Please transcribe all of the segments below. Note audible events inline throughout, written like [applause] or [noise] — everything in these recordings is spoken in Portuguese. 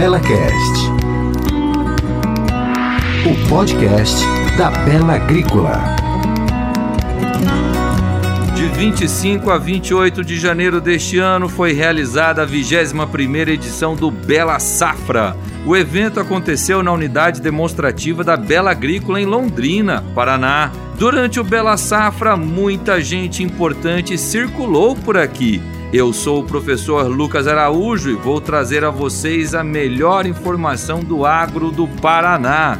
BelaCast, o podcast da Bela Agrícola. De 25 a 28 de janeiro deste ano foi realizada a 21ª edição do Bela Safra. O evento aconteceu na unidade demonstrativa da Bela Agrícola em Londrina, Paraná. Durante o Bela Safra, muita gente importante circulou por aqui. Eu sou o professor Lucas Araújo e vou trazer a vocês a melhor informação do agro do Paraná.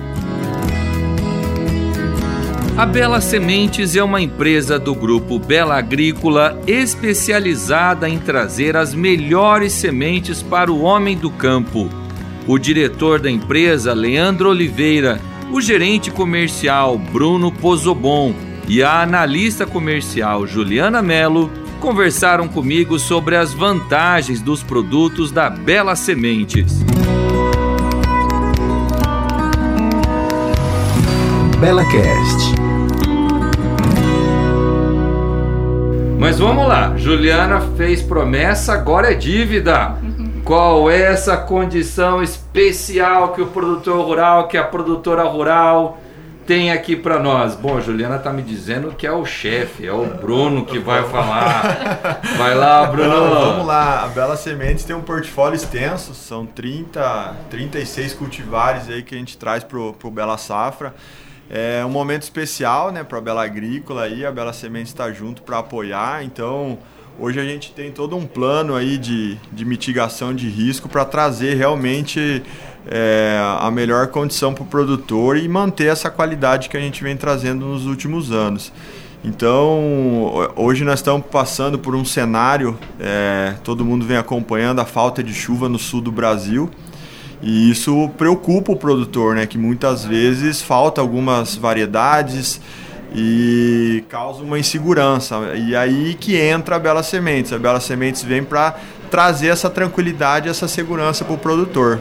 A Bela Sementes é uma empresa do grupo Bela Agrícola especializada em trazer as melhores sementes para o homem do campo. O diretor da empresa, Leandro Oliveira, o gerente comercial, Bruno Pozobon, e a analista comercial, Juliana Melo, conversaram comigo sobre as vantagens dos produtos da Bela Sementes. BelaCast. Mas vamos lá, Juliana fez promessa, agora é dívida. Qual é essa condição especial que o produtor rural, que a produtora rural tem aqui para nós? Bom, Juliana tá me dizendo que é o chefe, é o Bruno que vai falar. Vai lá, Bruno. Não, vamos lá, a Bela Sementes tem um portfólio extenso, são 30, 36 cultivares aí que a gente traz pro, pro Bela Safra. É um momento especial, né, para a Bela Agrícola aí, a Bela Sementes está junto para apoiar, então hoje a gente tem todo um plano aí de, de mitigação de risco para trazer realmente é, a melhor condição para o produtor e manter essa qualidade que a gente vem trazendo nos últimos anos. Então, hoje nós estamos passando por um cenário, é, todo mundo vem acompanhando a falta de chuva no sul do Brasil. E isso preocupa o produtor, né? Que muitas vezes falta algumas variedades e causa uma insegurança. E aí que entra a Bela Sementes. A Bela Sementes vem para trazer essa tranquilidade, essa segurança para o produtor.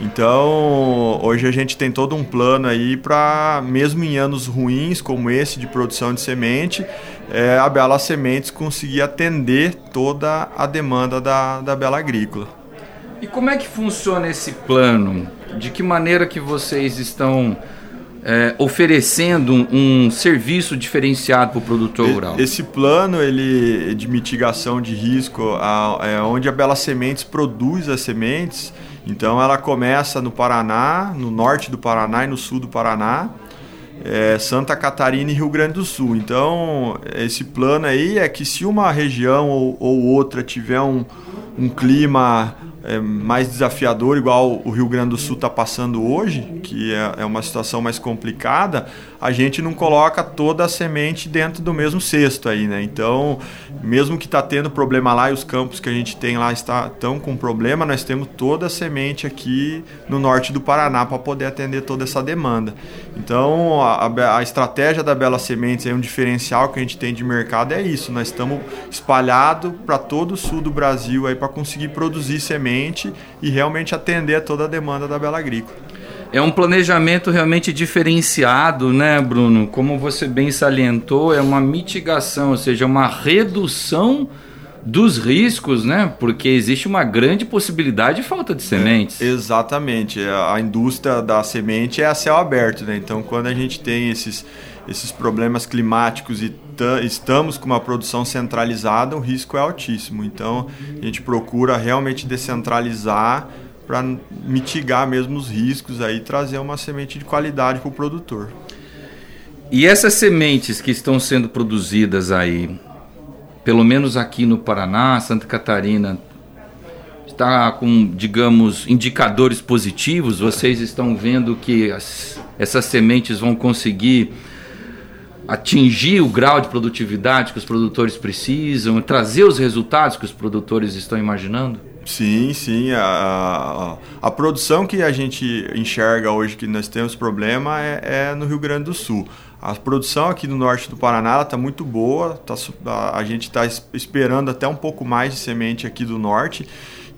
Então, hoje a gente tem todo um plano aí para, mesmo em anos ruins como esse de produção de semente, é, a Bela Sementes conseguir atender toda a demanda da, da Bela Agrícola. E como é que funciona esse plano? De que maneira que vocês estão é, oferecendo um, um, serviço diferenciado para o produtor rural? Esse plano ele de mitigação de risco, a, é onde a Bela Sementes produz as sementes. Então ela começa no Paraná, no norte do Paraná e no sul do Paraná. É, Santa Catarina e Rio Grande do Sul. Então, esse plano aí é que se uma região ou, ou outra tiver um, um clima é, mais desafiador, igual o Rio Grande do Sul está passando hoje, que é, é, uma situação mais complicada, a gente não coloca toda a semente dentro do mesmo cesto aí, né? Então, mesmo que está tendo problema lá e os campos que a gente tem lá estão com problema, nós temos toda a semente aqui no norte do Paraná para poder atender toda essa demanda. Então, a, a estratégia da Bela Sementes é um diferencial que a gente tem de mercado é isso. Nós estamos espalhados para todo o sul do Brasil aí para conseguir produzir e realmente atender a toda a demanda da Bela Agrícola. É um planejamento realmente diferenciado, né, Bruno? Como você bem salientou, é uma mitigação, ou seja, uma redução dos riscos, né? Porque existe uma grande possibilidade de falta de sementes. É, exatamente. A indústria da semente é a céu aberto, né? Então, quando a gente tem esses, esses problemas climáticos e estamos com uma produção centralizada, o risco é altíssimo. Então, a gente procura realmente descentralizar para mitigar mesmo os riscos aí trazer uma semente de qualidade para o produtor. E essas sementes que estão sendo produzidas aí, pelo menos aqui no Paraná, Santa Catarina, está com, digamos, indicadores positivos? Vocês estão vendo que as, essas sementes vão conseguir atingir o grau de produtividade que os produtores precisam, trazer os resultados que os produtores estão imaginando? Sim, sim. A, a, a, produção que a gente enxerga hoje que nós temos problema é, é no Rio Grande do Sul. A produção aqui no norte do Paraná está muito boa, tá, a, a gente está esperando até um pouco mais de semente aqui do norte.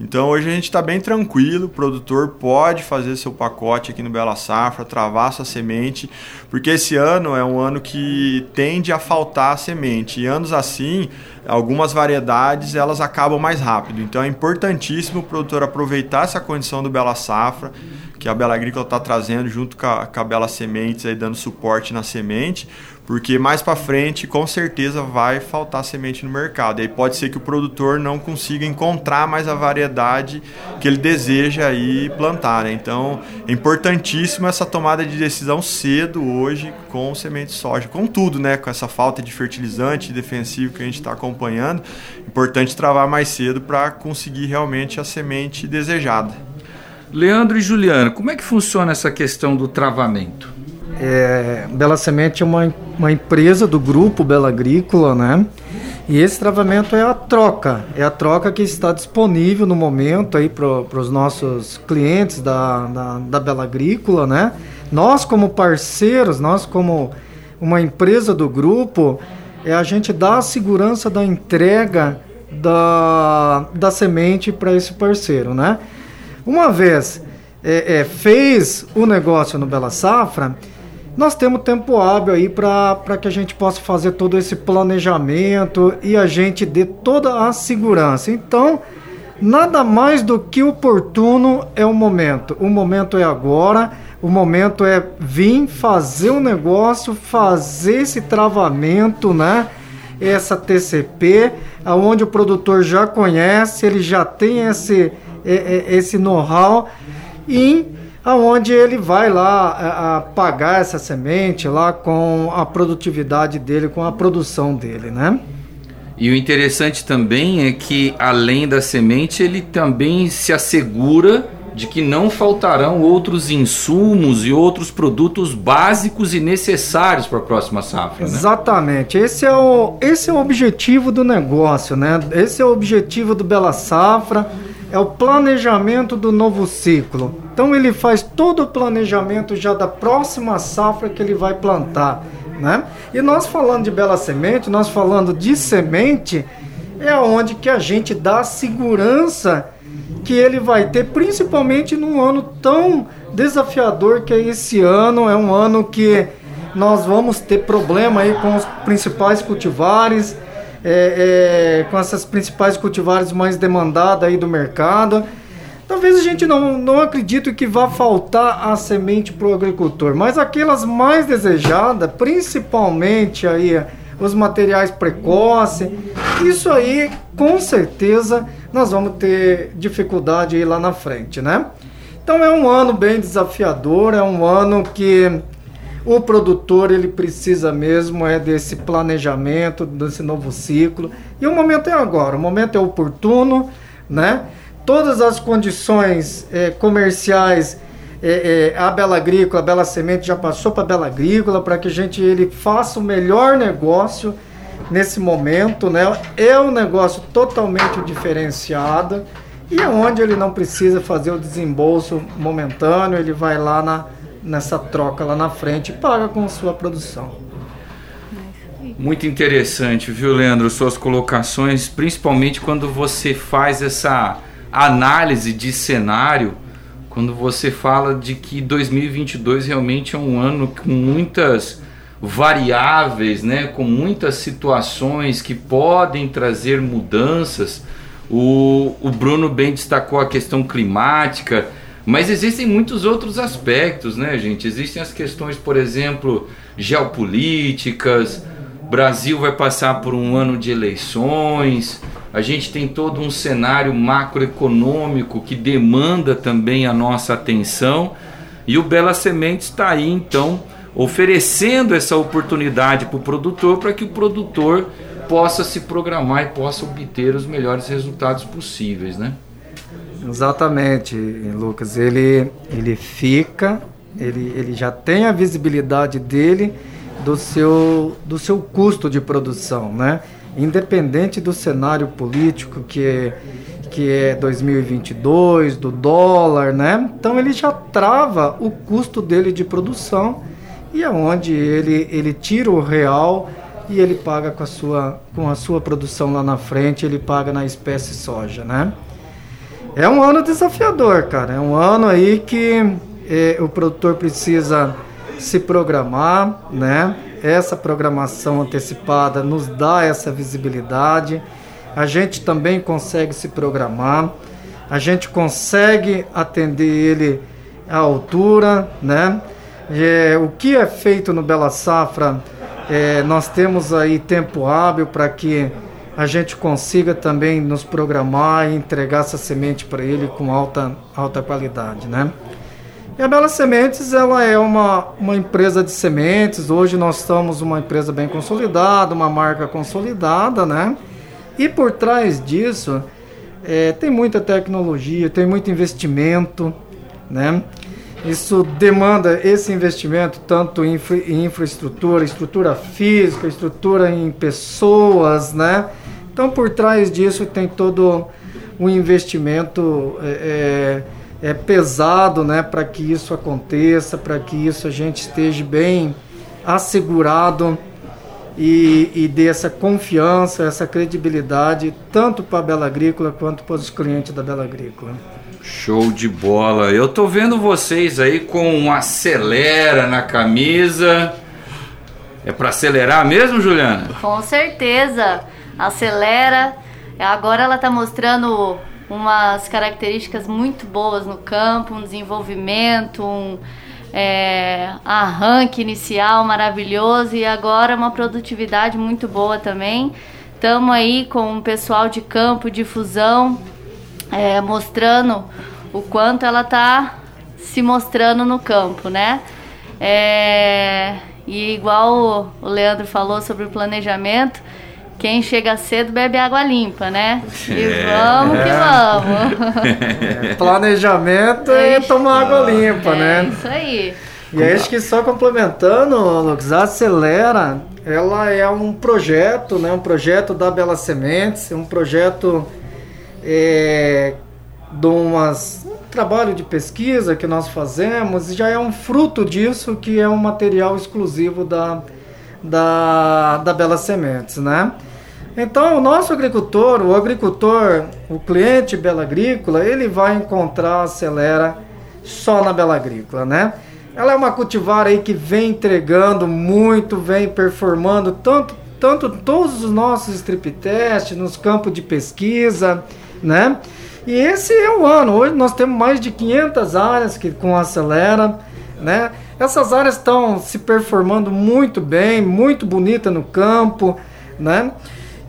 Então hoje a gente está bem tranquilo, o produtor pode fazer seu pacote aqui no Bela Safra, travar sua semente, porque esse ano é um ano que tende a faltar semente. E anos assim, algumas variedades elas acabam mais rápido. Então é importantíssimo o produtor aproveitar essa condição do Bela Safra, que a Bela Agrícola está trazendo junto com a, com a Bela Sementes, aí dando suporte na semente, porque mais para frente com certeza vai faltar semente no mercado. E aí pode ser que o produtor não consiga encontrar mais a variedade que ele deseja aí plantar. Né? Então é importantíssimo essa tomada de decisão cedo hoje com semente de soja, com tudo, né? Com essa falta de fertilizante defensivo que a gente está acompanhando, importante travar mais cedo para conseguir realmente a semente desejada. Leandro e Juliana, como é que funciona essa questão do travamento? É, Bela Semente é uma, uma empresa do grupo Bela Agrícola, né? E esse travamento é a troca, é a troca que está disponível no momento aí para os nossos clientes da, da, da Bela Agrícola, né? Nós como parceiros, nós como uma empresa do grupo, é a gente dar a segurança da entrega da, da semente para esse parceiro, né? Uma vez é, é, fez o negócio no Bela Safra, nós temos tempo hábil aí para que a gente possa fazer todo esse planejamento e a gente dê toda a segurança. Então, nada mais do que oportuno é o momento. O momento é agora, o momento é vir fazer um negócio, fazer esse travamento, né? Essa TCP, aonde o produtor já conhece, ele já tem esse, esse know-how e aonde ele vai lá a, a pagar essa semente lá com a produtividade dele, com a produção dele, né? E o interessante também é que além da semente, ele também se assegura de que não faltarão outros insumos e outros produtos básicos e necessários para a próxima safra. Né? Exatamente. Esse é, o, esse é o objetivo do negócio, né? Esse é o objetivo do Bela Safra é o planejamento do novo ciclo. Então ele faz todo o planejamento já da próxima safra que ele vai plantar, né? E nós falando de bela semente, nós falando de semente, é onde que a gente dá segurança que ele vai ter, principalmente num ano tão desafiador que é esse ano, é um ano que nós vamos ter problema aí com os principais cultivares, é, é, com essas principais cultivares mais demandadas aí do mercado. Talvez a gente não, não acredite que vá faltar a semente para o agricultor, mas aquelas mais desejadas, principalmente aí os materiais precoces, isso aí com certeza nós vamos ter dificuldade aí lá na frente, né? Então é um ano bem desafiador, é um ano que o produtor ele precisa mesmo é desse planejamento, desse novo ciclo. E o momento é agora, o momento é oportuno, né? Todas as condições é, comerciais, é, é, a Bela Agrícola, a Bela Semente já passou para a Bela Agrícola para que a gente ele faça o melhor negócio nesse momento, né? É um negócio totalmente diferenciado e é onde ele não precisa fazer o desembolso momentâneo, ele vai lá na nessa troca lá na frente e paga com sua produção. Muito interessante, viu, Leandro, suas colocações, principalmente quando você faz essa análise de cenário, quando você fala de que 2022 realmente é um ano com muitas variáveis, né, com muitas situações que podem trazer mudanças. O, o Bruno bem destacou a questão climática, mas existem muitos outros aspectos, né, gente? Existem as questões, por exemplo, geopolíticas. Brasil vai passar por um ano de eleições. A gente tem todo um cenário macroeconômico que demanda também a nossa atenção. E o Bela Sementes está aí, então, oferecendo essa oportunidade para o produtor para que o produtor possa se programar e possa obter os melhores resultados possíveis, né? Exatamente, Lucas. Ele, ele fica, ele, ele já tem a visibilidade dele do seu, do seu custo de produção, né? Independente do cenário político que é, que é 2022, do dólar, né? Então ele já trava o custo dele de produção e é onde ele, ele tira o real e ele paga com a sua, com a sua produção lá na frente, ele paga na espécie soja, né? é um ano desafiador, cara. É um ano aí que é, o produtor precisa se programar, né? Essa programação antecipada nos dá essa visibilidade. A gente também consegue se programar. A gente consegue atender ele à altura, né? É, o que é feito no Bela Safra, é, nós temos aí tempo hábil para que a gente consiga também nos programar e entregar essa semente para ele com alta, alta qualidade, né? E a Bela Sementes, ela é uma, uma empresa de sementes, hoje nós somos uma empresa bem consolidada, uma marca consolidada, né? E por trás disso, é, tem muita tecnologia, tem muito investimento, né? Isso demanda esse investimento tanto em infraestrutura, estrutura física, estrutura em pessoas, né? Então, por trás disso tem todo um investimento é, é, é pesado, né? Para que isso aconteça, para que isso a gente esteja bem assegurado e, e dê essa confiança, essa credibilidade tanto para a Bela Agrícola quanto para os clientes da Bela Agrícola. Show de bola. Eu tô vendo vocês aí com um acelera na camisa. É para acelerar mesmo, Juliana? Com certeza. Acelera. Agora ela tá mostrando umas características muito boas no campo, um desenvolvimento, um é, arranque inicial maravilhoso e agora uma produtividade muito boa também. Estamos aí com o pessoal de campo, de fusão, é, mostrando o quanto ela está se mostrando no campo, né? É, e igual o Leandro falou sobre o planejamento, quem chega cedo bebe água limpa, né? E é. vamos que vamos. [laughs] planejamento e tomar água limpa, é, né? Isso aí. E acho que só complementando, Lux, a Acelera, ela é um projeto, né? Um projeto da Bela Sementes, um projeto é, de umas, um trabalho de pesquisa que nós fazemos, e já é um fruto disso que é um material exclusivo da, da, da Bela Sementes, né? Então, o nosso agricultor, o agricultor, o cliente Bela Agrícola, ele vai encontrar a Acelera só na Bela Agrícola, né? Ela é uma cultivar aí que vem entregando muito, vem performando tanto, tanto todos os nossos strip tests nos campos de pesquisa, né? E esse é o ano. Hoje nós temos mais de 500 áreas que com acelera, né? Essas áreas estão se performando muito bem, muito bonita no campo, né?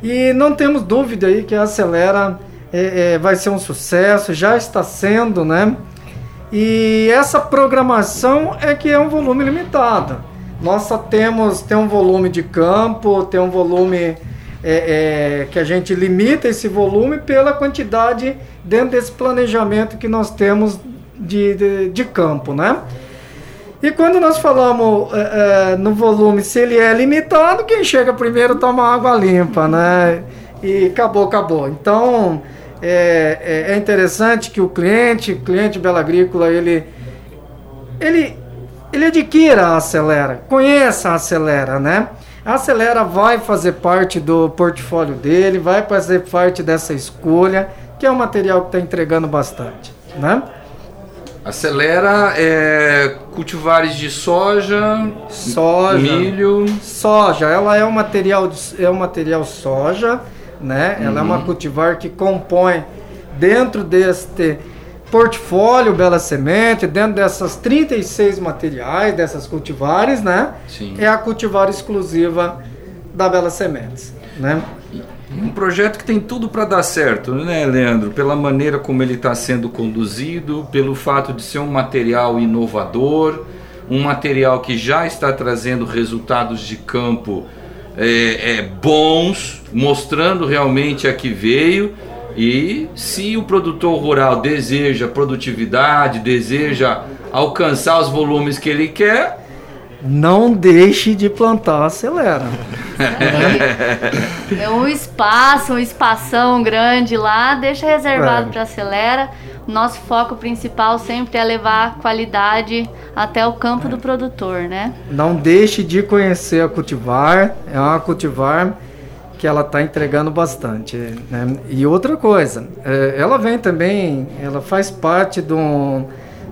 E não temos dúvida aí que a acelera é, é, vai ser um sucesso, já está sendo, né? E essa programação é que é um volume limitado. Nós só temos tem um volume de campo, tem um volume é, é, que a gente limita esse volume pela quantidade dentro desse planejamento que nós temos de, de, de campo, né? E quando nós falamos é, no volume, se ele é limitado, quem chega primeiro toma água limpa, né? E acabou, acabou. Então, é, é, é interessante que o cliente, cliente Bela Agrícola, ele, ele, ele adquira a Acelera, conheça a Acelera, né? A Acelera vai fazer parte do portfólio dele, vai fazer parte dessa escolha, que é um material que está entregando bastante, né? Acelera é, cultivares de soja, soja, milho, soja. Ela é um material é um material soja, né? Uhum. Ela é uma uhum. cultivar que compõe dentro deste portfólio Bela Semente, dentro dessas 36 materiais, dessas cultivares, né? Sim. É a cultivar exclusiva da Bela Sementes, né? Um projeto que tem tudo para dar certo, né, Leandro? Pela maneira como ele está sendo conduzido, pelo fato de ser um material inovador, um material que já está trazendo resultados de campo é, é, bons, mostrando realmente a que veio. E se o produtor rural deseja produtividade, deseja alcançar os volumes que ele quer, não deixe de plantar acelera. É um espaço, um espação grande lá, deixa reservado é. para acelera. Nosso foco principal sempre é levar qualidade até o campo é. do produtor, né? Não deixe de conhecer a cultivar, é uma cultivar que ela está entregando bastante. Né? E outra coisa, é, ela vem também, ela faz parte do,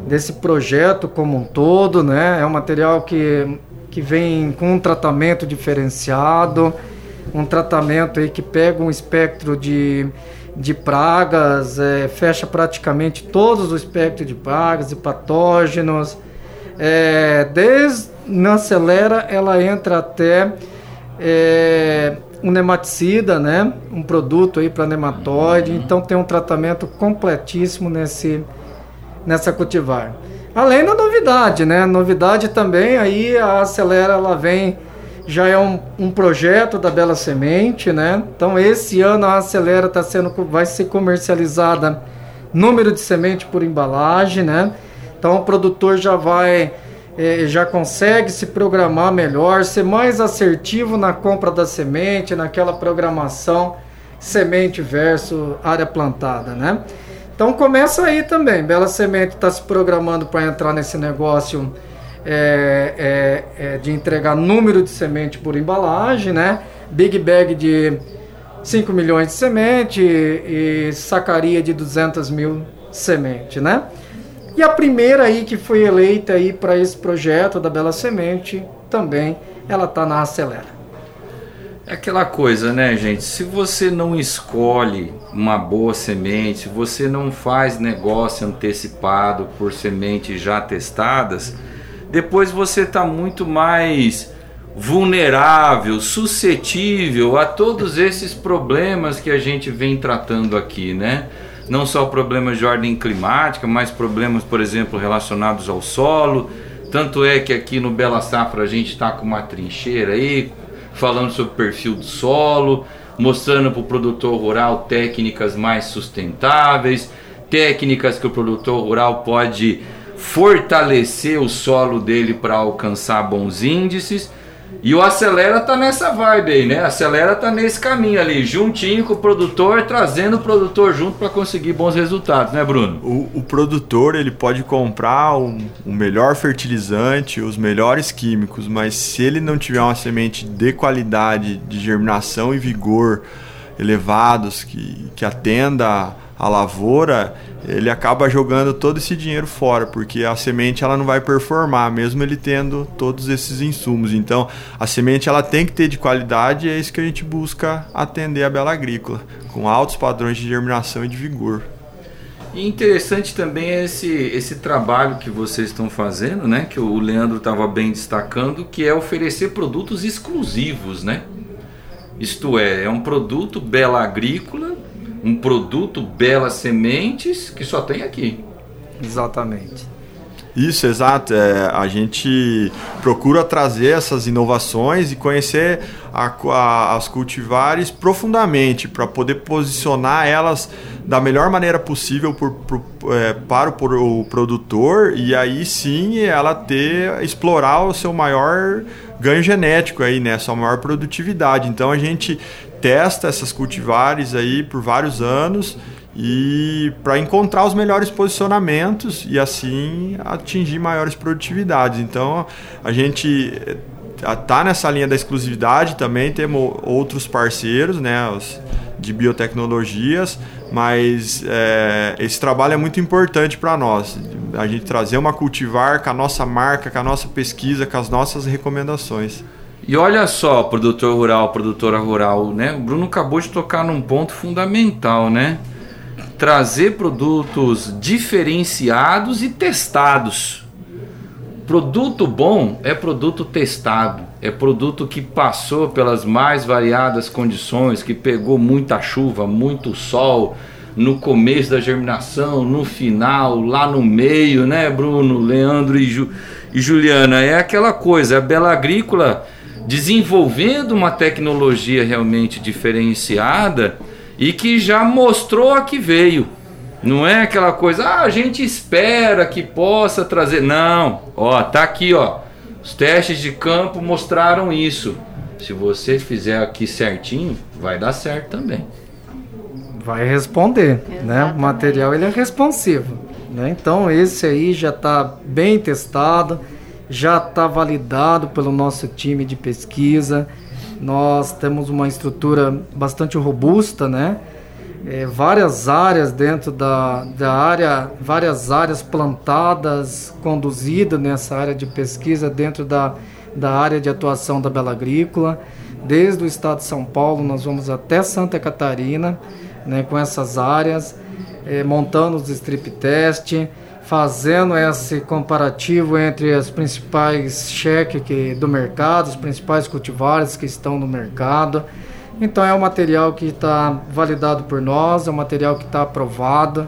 desse projeto como um todo, né? É um material que, que vem com um tratamento diferenciado, um tratamento aí que pega um espectro de, de pragas, é, fecha praticamente todos os espectros de pragas e patógenos. É, desde na acelera ela entra até é, um nematicida, né? Um produto aí para nematóide. Então tem um tratamento completíssimo nesse nessa cultivar. Além da novidade, né? Novidade também aí a Acelera ela vem já é um, um projeto da Bela Semente, né? Então esse ano a Acelera tá sendo vai ser comercializada número de semente por embalagem, né? Então o produtor já vai é, já consegue se programar melhor, ser mais assertivo na compra da semente, naquela programação semente versus área plantada, né? Então começa aí também. Bela Semente está se programando para entrar nesse negócio é, é, é, de entregar número de semente por embalagem, né? Big Bag de 5 milhões de semente e sacaria de 200 mil semente, né? E a primeira aí que foi eleita aí para esse projeto da Bela Semente também, ela está na Acelera. É aquela coisa, né, gente? Se você não escolhe uma boa semente, se você não faz negócio antecipado por sementes já testadas, depois você está muito mais vulnerável, suscetível a todos esses problemas que a gente vem tratando aqui, né? não só problemas de ordem climática, mas problemas, por exemplo, relacionados ao solo. Tanto é que aqui no Bela Safra a gente está com uma trincheira aí, falando sobre o perfil do solo, mostrando para o produtor rural técnicas mais sustentáveis, técnicas que o produtor rural pode fortalecer o solo dele para alcançar bons índices e o Acelera tá nessa vibe aí, né? Acelera tá nesse caminho ali, juntinho com o produtor, trazendo o produtor junto para conseguir bons resultados, né, Bruno? O, o produtor ele pode comprar o um, um melhor fertilizante, os melhores químicos, mas se ele não tiver uma semente de qualidade, de germinação e vigor elevados, que, que atenda a lavoura, ele acaba jogando todo esse dinheiro fora, porque a semente ela não vai performar, mesmo ele tendo todos esses insumos. Então, a semente ela tem que ter de qualidade e é isso que a gente busca atender a bela agrícola, com altos padrões de germinação e de vigor. E interessante também é esse, esse trabalho que vocês estão fazendo, né? Que o Leandro estava bem destacando, que é oferecer produtos exclusivos, né? Isto é, é um produto bela agrícola um produto belas sementes que só tem aqui. Exatamente. Isso, exato. É, a gente procura trazer essas inovações e conhecer a, a, as cultivares profundamente para poder posicionar elas da melhor maneira possível por, por, é, para o, o, produtor e aí sim ela ter explorar o seu maior ganho genético aí, né, sua maior produtividade. Então a gente testa essas cultivares aí por vários anos e para encontrar os melhores posicionamentos e assim atingir maiores produtividades. Então a gente eh, nessa linha da exclusividade também temos outros parceiros, né, os, de biotecnologias, mas é, esse trabalho é muito importante para nós. A gente trazer uma cultivar com a nossa marca, com a nossa pesquisa, com as nossas recomendações. E olha só, produtor rural, produtora rural, né? O Bruno acabou de tocar num ponto fundamental, né? Trazer produtos diferenciados e testados. Produto bom é produto testado, é produto que passou pelas mais variadas condições, que pegou muita chuva, muito sol, no começo da germinação, no final, lá no meio, né, Bruno, Leandro e, Ju, e Juliana? É aquela coisa, a Bela Agrícola desenvolvendo uma tecnologia realmente diferenciada e que já mostrou a que veio. Não é aquela coisa, ah, a gente espera que possa trazer. Não, ó, tá aqui, ó. Os testes de campo mostraram isso. Se você fizer aqui certinho, vai dar certo também. Vai responder, Exatamente. né? O material ele é responsivo, né? Então esse aí já está bem testado já está validado pelo nosso time de pesquisa. Nós temos uma estrutura bastante robusta, né? É, várias áreas dentro da, da área, várias áreas plantadas, conduzidas nessa área de pesquisa dentro da, da área de atuação da Bela Agrícola. Desde o estado de São Paulo, nós vamos até Santa Catarina, né, com essas áreas, é, montando os strip test, fazendo esse comparativo entre as principais cheques do mercado, os principais cultivares que estão no mercado. Então é um material que está validado por nós, é um material que está aprovado,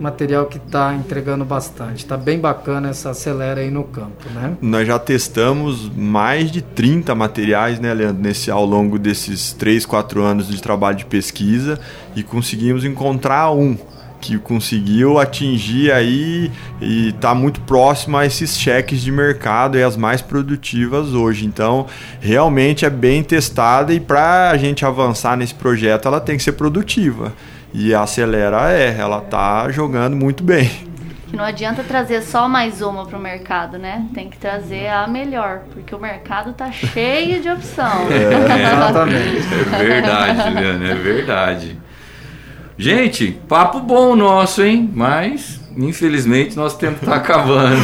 material que está entregando bastante. Está bem bacana essa acelera aí no campo, né? Nós já testamos mais de 30 materiais, né, Leandro, nesse, ao longo desses 3, 4 anos de trabalho de pesquisa e conseguimos encontrar um que conseguiu atingir aí e está muito próximo a esses cheques de mercado e as mais produtivas hoje. Então, realmente é bem testada e para a gente avançar nesse projeto, ela tem que ser produtiva. E a Acelera é, ela está jogando muito bem. Não adianta trazer só mais uma para o mercado, né? Tem que trazer a melhor, porque o mercado tá cheio de opção. É, [laughs] exatamente. É verdade, Juliana, é verdade. Gente, papo bom nosso, hein? Mas, infelizmente, nosso tempo está [laughs] acabando.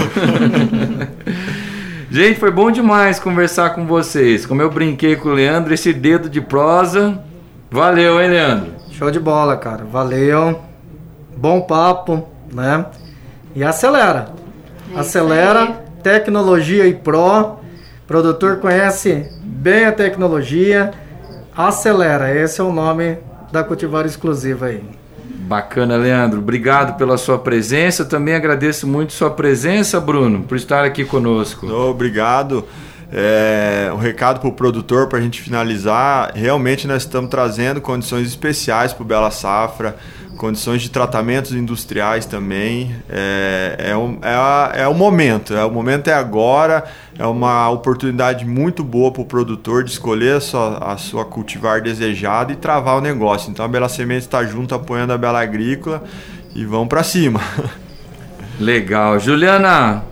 [laughs] Gente, foi bom demais conversar com vocês. Como eu brinquei com o Leandro, esse dedo de prosa. Valeu, hein, Leandro? Show de bola, cara. Valeu. Bom papo, né? E acelera. É acelera. Tecnologia e Pro. Produtor conhece bem a tecnologia. Acelera. Esse é o nome da Cultivar Exclusiva aí. Bacana, Leandro. Obrigado pela sua presença. Também agradeço muito sua presença, Bruno, por estar aqui conosco. Obrigado. É, um recado para o produtor para a gente finalizar. Realmente nós estamos trazendo condições especiais para o Bela Safra condições de tratamentos industriais também. É, é, um, é, a, é o momento, é, o momento é agora, é uma oportunidade muito boa para o produtor de escolher a sua, a sua cultivar desejada e travar o negócio. Então a Bela Semente está junto apoiando a Bela Agrícola e vamos para cima. [laughs] Legal. Juliana,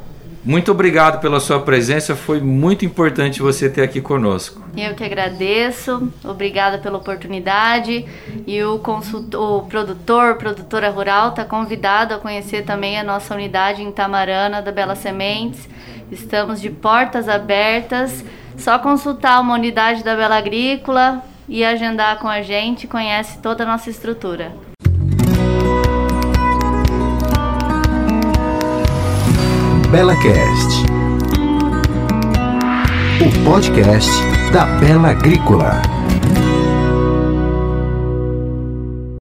muito obrigado pela sua presença, foi muito importante você ter aqui conosco. Eu que agradeço, obrigada pela oportunidade e o, consultor, o produtor, produtora rural está convidado a conhecer também a nossa unidade em Tamarana da Bela Sementes. Estamos de portas abertas, só consultar uma unidade da Bela Agrícola e agendar com a gente, conhece toda a nossa estrutura. BelaCast, o podcast da Bela Agrícola.